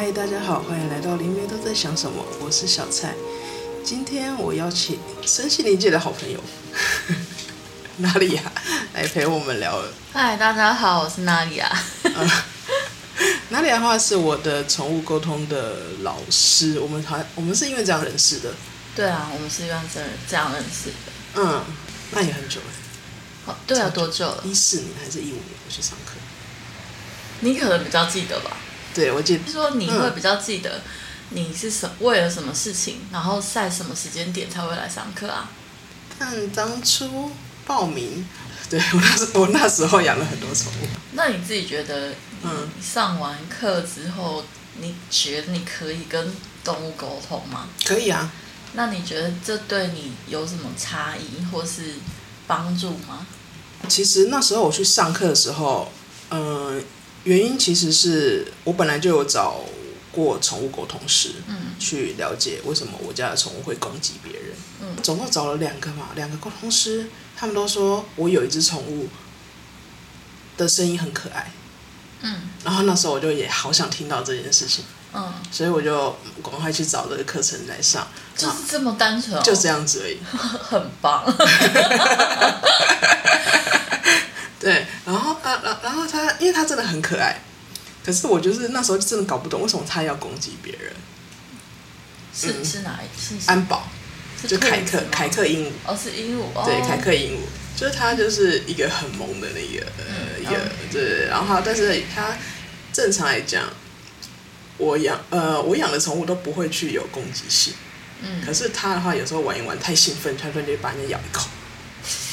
嗨，大家好，欢迎来到林月都在想什么，我是小蔡。今天我邀请身心灵界的好朋友，娜莉亚来陪我们聊。嗨，大家好，我是娜莉亚。娜莉亚的话是我的宠物沟通的老师，我们好像我们是因为这样认识的。对啊，我们是因为这这样认识的。嗯，那也很久了。好，对啊，多久了？一四年还是一五年？我去上课。你可能比较记得吧？对，我记得。说你会比较记得，你是什为了什么事情，然后在什么时间点才会来上课啊？但当初报名，对，我那时我那时候养了很多宠物。那你自己觉得，嗯，上完课之后，你觉得你可以跟动物沟通吗？可以啊。那你觉得这对你有什么差异或是帮助吗？其实那时候我去上课的时候，嗯。原因其实是我本来就有找过宠物沟通师，嗯，去了解为什么我家的宠物会攻击别人，嗯，总共找了两个嘛，两个沟通师，他们都说我有一只宠物的声音很可爱，嗯，然后那时候我就也好想听到这件事情，嗯，所以我就赶快去找这个课程来上，就是这么单纯，就这样子而已，很棒。对，然后啊，然然后他，因为他真的很可爱，可是我就是那时候就真的搞不懂为什么他要攻击别人。是、嗯、是哪一？是安保，就凯克凯克鹦鹉。哦，是鹦鹉。对，凯克鹦鹉，就是他就是一个很萌的那个、嗯、呃一个对，然后但是他正常来讲，我养呃我养的宠物都不会去有攻击性，嗯，可是他的话有时候玩一玩太兴奋，他就把人家咬一口。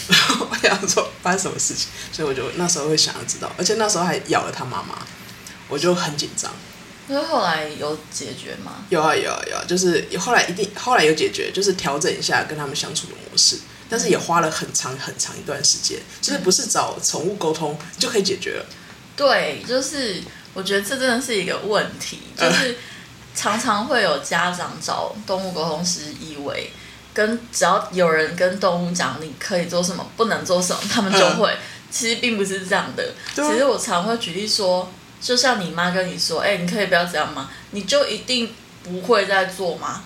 然 后我想说发生什么事情，所以我就那时候会想要知道，而且那时候还咬了他妈妈，我就很紧张。因为后来有解决吗？有啊有啊有啊，就是后来一定后来有解决，就是调整一下跟他们相处的模式，但是也花了很长很长一段时间，就是不是找宠物沟通就可以解决了。对，就是我觉得这真的是一个问题，就是常常会有家长找动物沟通师，以为。跟只要有人跟动物讲你可以做什么，不能做什么，他们就会。嗯、其实并不是这样的。其实我常会举例说，就像你妈跟你说：“哎、欸，你可以不要这样吗？”你就一定不会再做吗？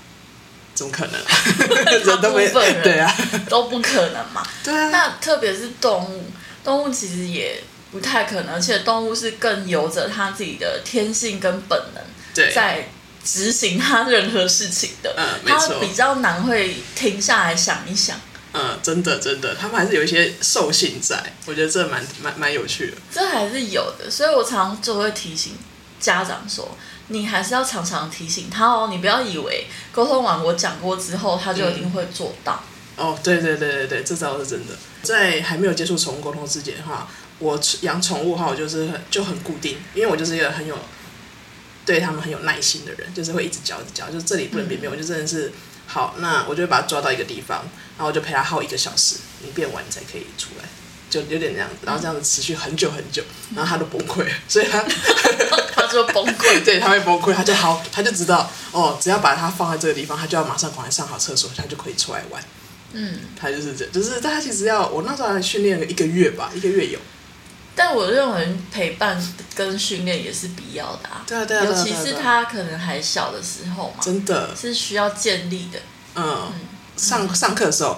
怎么可能？大部分人对啊，都不可能嘛。对啊。那特别是动物，动物其实也不太可能，而且动物是更由着它自己的天性跟本能在。执行他任何事情的，嗯，没错，他比较难会停下来想一想。嗯，真的真的，他们还是有一些兽性在，我觉得这蛮蛮蛮有趣的。这还是有的，所以我常常就会提醒家长说，你还是要常常提醒他哦，你不要以为沟通完我讲过之后，他就一定会做到。嗯、哦，对对对对对，这招是真的。在还没有接触宠物沟通之前的话，我养宠物的话，我就是很就很固定，因为我就是一个很有。对他们很有耐心的人，就是会一直教，一直教，就是这里不能便便，我就真的是好，那我就会把他抓到一个地方，然后我就陪他耗一个小时，你变完你才可以出来，就有点这样子，然后这样子持续很久很久，然后他都崩溃，所以他他就崩溃，对，他会崩溃，他就好，他就知道哦，只要把他放在这个地方，他就要马上赶快上好厕所，他就可以出来玩，嗯，他就是这样，就是他其实要我那时候还训练了一个月吧，一个月有。但我认为陪伴跟训练也是必要的啊，对啊对啊，尤其是他可能还小的时候嘛，真的是需要建立的。嗯，上上课的时候，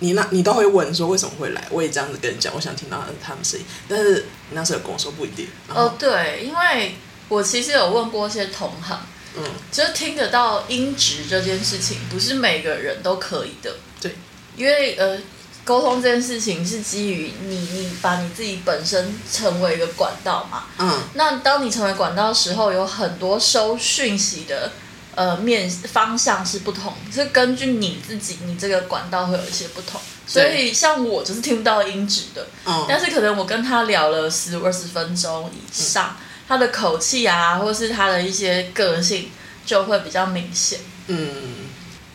你那，你都会问说为什么会来？我也这样子跟你讲，我想听到他们声音，但是你那时候跟我说不一定。哦，对，因为我其实有问过一些同行，嗯，就是听得到音质这件事情，不是每个人都可以的。对，因为呃。沟通这件事情是基于你，你把你自己本身成为一个管道嘛。嗯。那当你成为管道的时候，有很多收讯息的呃面方向是不同，是根据你自己，你这个管道会有一些不同。所以像我就是听不到音质的。嗯。但是可能我跟他聊了十二十分钟以上，嗯、他的口气啊，或是他的一些个性就会比较明显。嗯。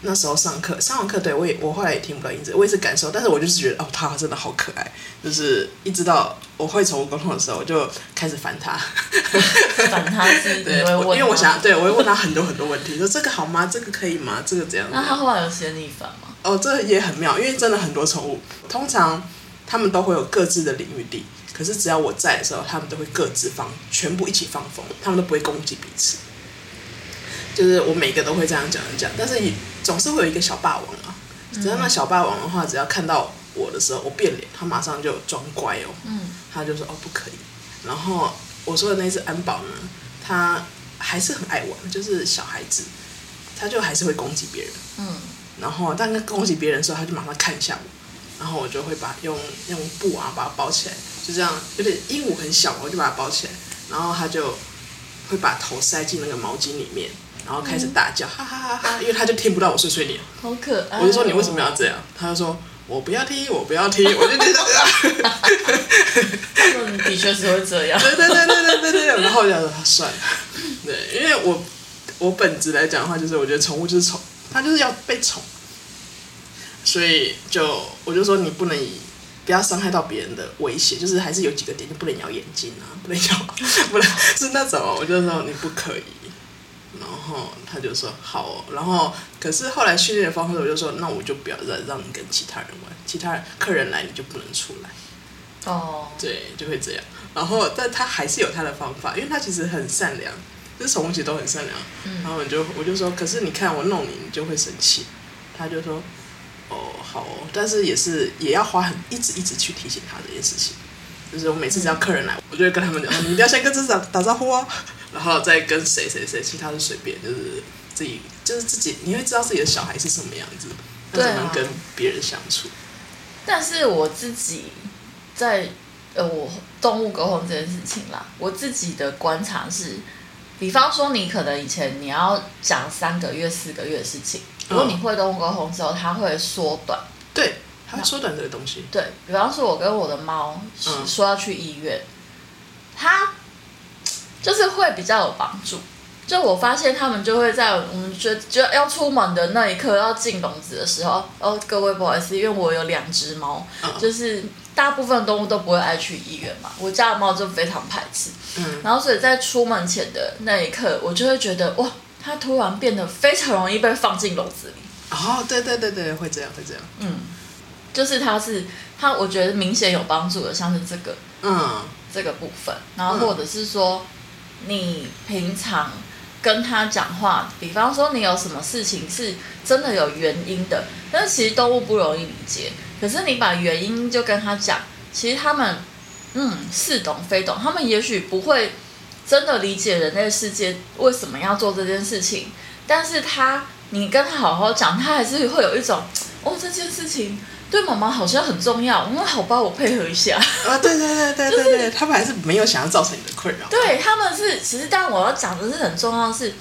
那时候上课，上完课，对我也，我后来也听不到音质，我也是感受，但是我就是觉得，哦，他真的好可爱，就是一直到我会宠物沟通的时候，我就开始烦他，烦他是 对，因为我想，对我会问他很多很多问题，说这个好吗？这个可以吗？这个怎样？那他后来有嫌你烦吗？哦，这也很妙，因为真的很多宠物，通常他们都会有各自的领域地，可是只要我在的时候，他们都会各自放，全部一起放风，他们都不会攻击彼此。就是我每个都会这样讲一讲，但是总是会有一个小霸王啊。只要那小霸王的话，只要看到我的时候，我变脸，他马上就装乖哦。嗯，他就说哦不可以。然后我说的那只安保呢，他还是很爱玩，就是小孩子，他就还是会攻击别人。嗯，然后但他攻击别人的时候，他就马上看一下我，然后我就会把用用布啊把它包起来，就这样有点鹦鹉很小，我就把它包起来，然后他就会把头塞进那个毛巾里面。然后开始大叫，哈哈哈哈！因为他就听不到我碎碎念，好可爱。我就说你为什么要这样？他就说我不要听，我不要听，我就觉得，他说你的确是会这样。对对对对对对对。然后我就说他算了，对，因为我我本质来讲的话，就是我觉得宠物就是宠，它就是要被宠，所以就我就说你不能以不要伤害到别人的威胁，就是还是有几个点，就不能咬眼睛啊，不能咬，不能是那种，我就说你不可以。然后他就说好哦，然后可是后来训练的方式，我就说那我就不要再让你跟其他人玩，其他客人来你就不能出来。哦，对，就会这样。然后但他还是有他的方法，因为他其实很善良，就是宠物其实都很善良。嗯。然后我就我就说，可是你看我弄你，你就会生气。他就说哦好哦，但是也是也要花很一直一直去提醒他这件事情。就是我每次只要客人来，我就会跟他们讲，你一定要先跟这只打打招呼啊。然后再跟谁谁谁，其他的随便，就是自己，就是自己，你会知道自己的小孩是什么样子，怎么跟别人相处。但是我自己在呃，我动物沟通这件事情啦，我自己的观察是，比方说你可能以前你要讲三个月、四个月的事情，如果你会动物沟通之后，它会缩短。对，它会缩短这个东西。对，比方说，我跟我的猫说要去医院，它。就是会比较有帮助，就我发现他们就会在我们觉得就要出门的那一刻，要进笼子的时候，哦，各位不好意思，因为我有两只猫，嗯、就是大部分动物都不会爱去医院嘛，我家的猫就非常排斥，嗯，然后所以在出门前的那一刻，我就会觉得哇，它突然变得非常容易被放进笼子里，哦，对对对对，会这样会这样，嗯，就是它是它，我觉得明显有帮助的，像是这个，嗯，这个部分，然后或者是说。你平常跟他讲话，比方说你有什么事情是真的有原因的，但是其实动物不容易理解。可是你把原因就跟他讲，其实他们嗯似懂非懂，他们也许不会真的理解人类世界为什么要做这件事情，但是他你跟他好好讲，他还是会有一种哦这件事情。对妈妈好像很重要，那好吧，我配合一下。啊，对对对对对对，就是、他们还是没有想要造成你的困扰。对，他们是，其实但我要讲的是很重要的是，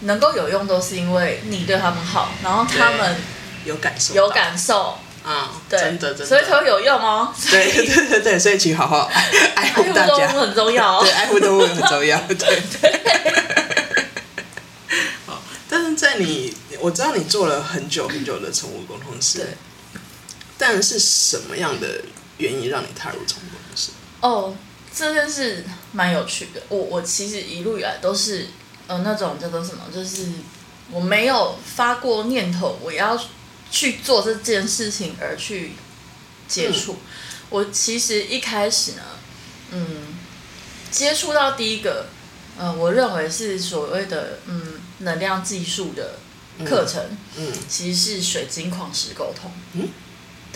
能够有用都是因为你对他们好，然后他们有感受，有感受啊，对真的真的，所以才会有用哦。对对对对，所以请好好爱 爱护大家，很重要哦。对，爱护动物很重要。对 对。好，但是在你，我知道你做了很久很久的宠物沟通师。对。但是什么样的原因让你踏入宠物公司？哦，这件事蛮有趣的。我我其实一路以来都是呃那种叫做什么，就是我没有发过念头我要去做这件事情而去接触。嗯、我其实一开始呢，嗯，接触到第一个，呃，我认为是所谓的嗯能量技术的课程，嗯，嗯其实是水晶矿石沟通，嗯。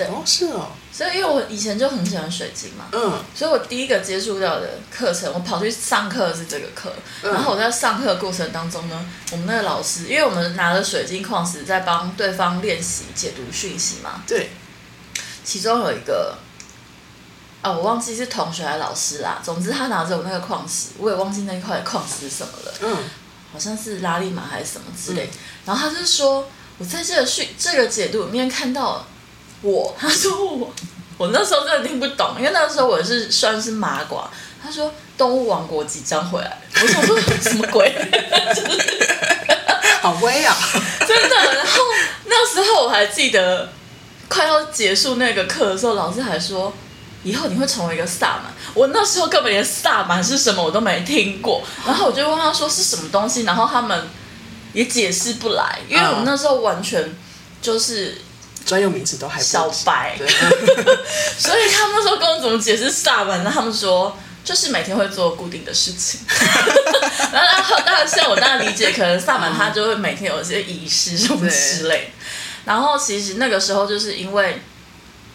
对。哦，是哦，所以因为我以前就很喜欢水晶嘛，嗯，所以我第一个接触到的课程，我跑去上课是这个课，嗯、然后我在上课的过程当中呢，我们那个老师，因为我们拿了水晶矿石在帮对方练习解读讯息嘛，对，其中有一个，啊，我忘记是同学还是老师啦，总之他拿着我那个矿石，我也忘记那一块矿石是什么了，嗯，好像是拉力玛还是什么之类，嗯、然后他就说，我在这个讯这个解读里面看到。我，他说我，我那时候真的听不懂，因为那时候我是算是麻瓜。他说动物王国即将回来，我想说什么鬼？好威啊！真的。然后那时候我还记得，快要结束那个课的时候，老师还说以后你会成为一个萨满。我那时候根本连萨满是什么我都没听过，然后我就问他说是什么东西，然后他们也解释不来，因为我们那时候完全就是。专用名词都还不小白，对 所以他们那时候跟我怎么解释萨满呢？他们说，就是每天会做固定的事情。然后当然像我当然理解，可能萨满他就会每天有一些仪式什么之类。然后其实那个时候就是因为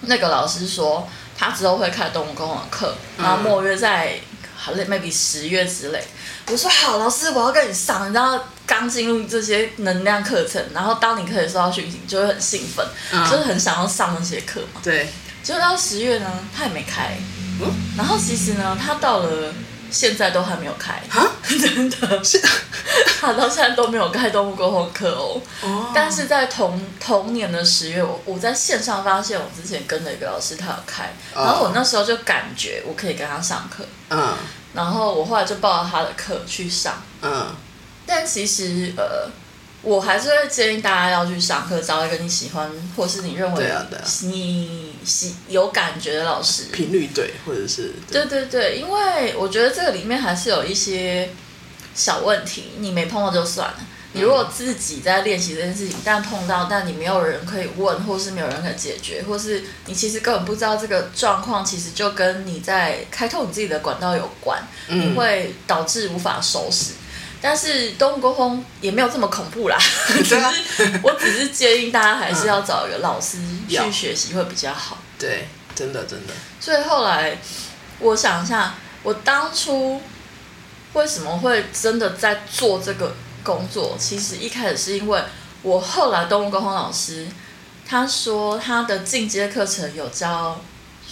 那个老师说他之后会开动物沟通的课，然后莫约在好累 maybe 十月之类。我说好，老师我要跟你上。然后刚进入这些能量课程，然后当你可以收到讯息，就会很兴奋，嗯、就是很想要上那些课嘛。对。结果到十月呢，他也没开。嗯。然后其实呢，他到了。现在都还没有开，啊 真的，是他到现在都没有开动物沟通课哦。Oh. 但是在同同年的十月，我我在线上发现我之前跟的一个老师他有开，oh. 然后我那时候就感觉我可以跟他上课，嗯，uh. 然后我后来就报了他的课去上，嗯，uh. 但其实呃。我还是会建议大家要去上课，找一个你喜欢或是你认为你喜有感觉的老师，频率对，或者是对对对，因为我觉得这个里面还是有一些小问题，你没碰到就算了。你如果自己在练习这件事情，但碰到，但你没有人可以问，或是没有人可以解决，或是你其实根本不知道这个状况，其实就跟你在开拓你自己的管道有关，你会导致无法收拾。但是动物沟通也没有这么恐怖啦，只是我只是建议大家还是要找一个老师去学习会比较好。对，真的真的。所以后来我想一下，我当初为什么会真的在做这个工作？其实一开始是因为我后来动物沟通老师他说他的进阶课程有教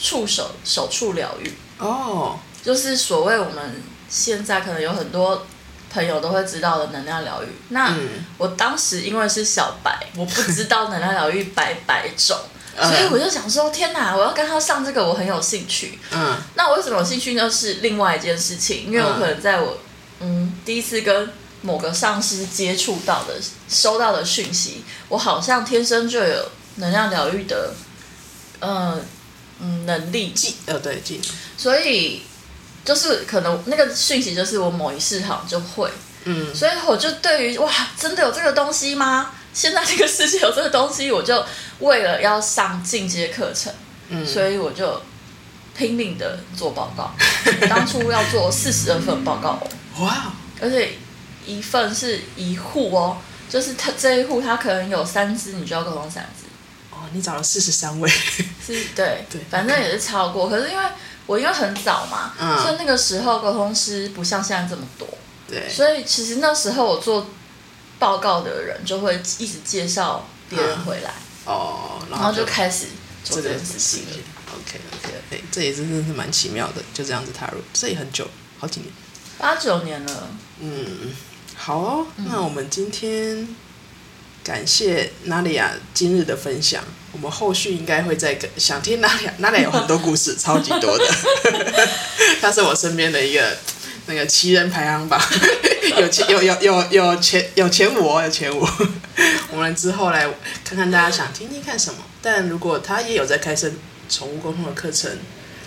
触手手触疗愈哦，就是所谓我们现在可能有很多。朋友都会知道的能量疗愈。那我当时因为是小白，我不知道能量疗愈百百种，所以我就想说：天哪，我要跟他上这个，我很有兴趣。嗯，那我为什么有兴趣呢？是另外一件事情，因为我可能在我嗯第一次跟某个上司接触到的、收到的讯息，我好像天生就有能量疗愈的，呃嗯能力技呃对技，所以。就是可能那个讯息就是我某一世好像就会，嗯，所以我就对于哇，真的有这个东西吗？现在这个世界有这个东西，我就为了要上进阶课程，嗯，所以我就拼命的做报告。当初要做四十二份报告，哇，而且一份是一户哦，就是他这一户他可能有三只，你就要沟通三只。哦，你找了四十三位，是，对 对，反正也是超过，可是因为。我因为很早嘛，嗯、所以那个时候沟通师不像现在这么多，对，所以其实那时候我做报告的人就会一直介绍别人回来，嗯、哦，然后，然后就开始做这件事情。OK OK OK，这也真的是蛮奇妙的，就这样子踏入，这也很久，好几年，八九年了。嗯，好那我们今天感谢娜莉亚今日的分享。我们后续应该会再跟想听娜莉亚，娜里亚有很多故事，超级多的。他是我身边的一个那个奇人排行榜，有前有有有有前有前五哦，有前五。我们之后来看看大家想听听看什么。但如果他也有在开设宠物沟通的课程，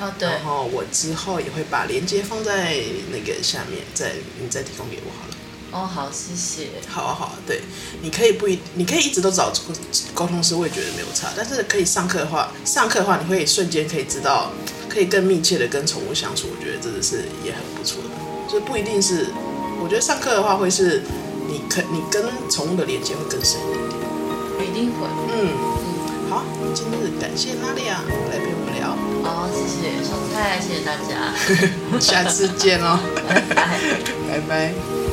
哦对，然后我之后也会把链接放在那个下面，再你再提供给我好了。哦，好，谢谢。好啊，好啊，对，你可以不一，你可以一直都找沟通师，我也觉得没有差。但是可以上课的话，上课的话，你会瞬间可以知道，可以更密切的跟宠物相处，我觉得真的是也很不错的。就不一定是，我觉得上课的话会是你可你跟宠物的连接会更深一点点。一定会。嗯嗯，好，今日感谢娜莉亚来陪我们聊。哦，谢谢小蔡，谢谢大家，下次见哦，拜拜，拜拜。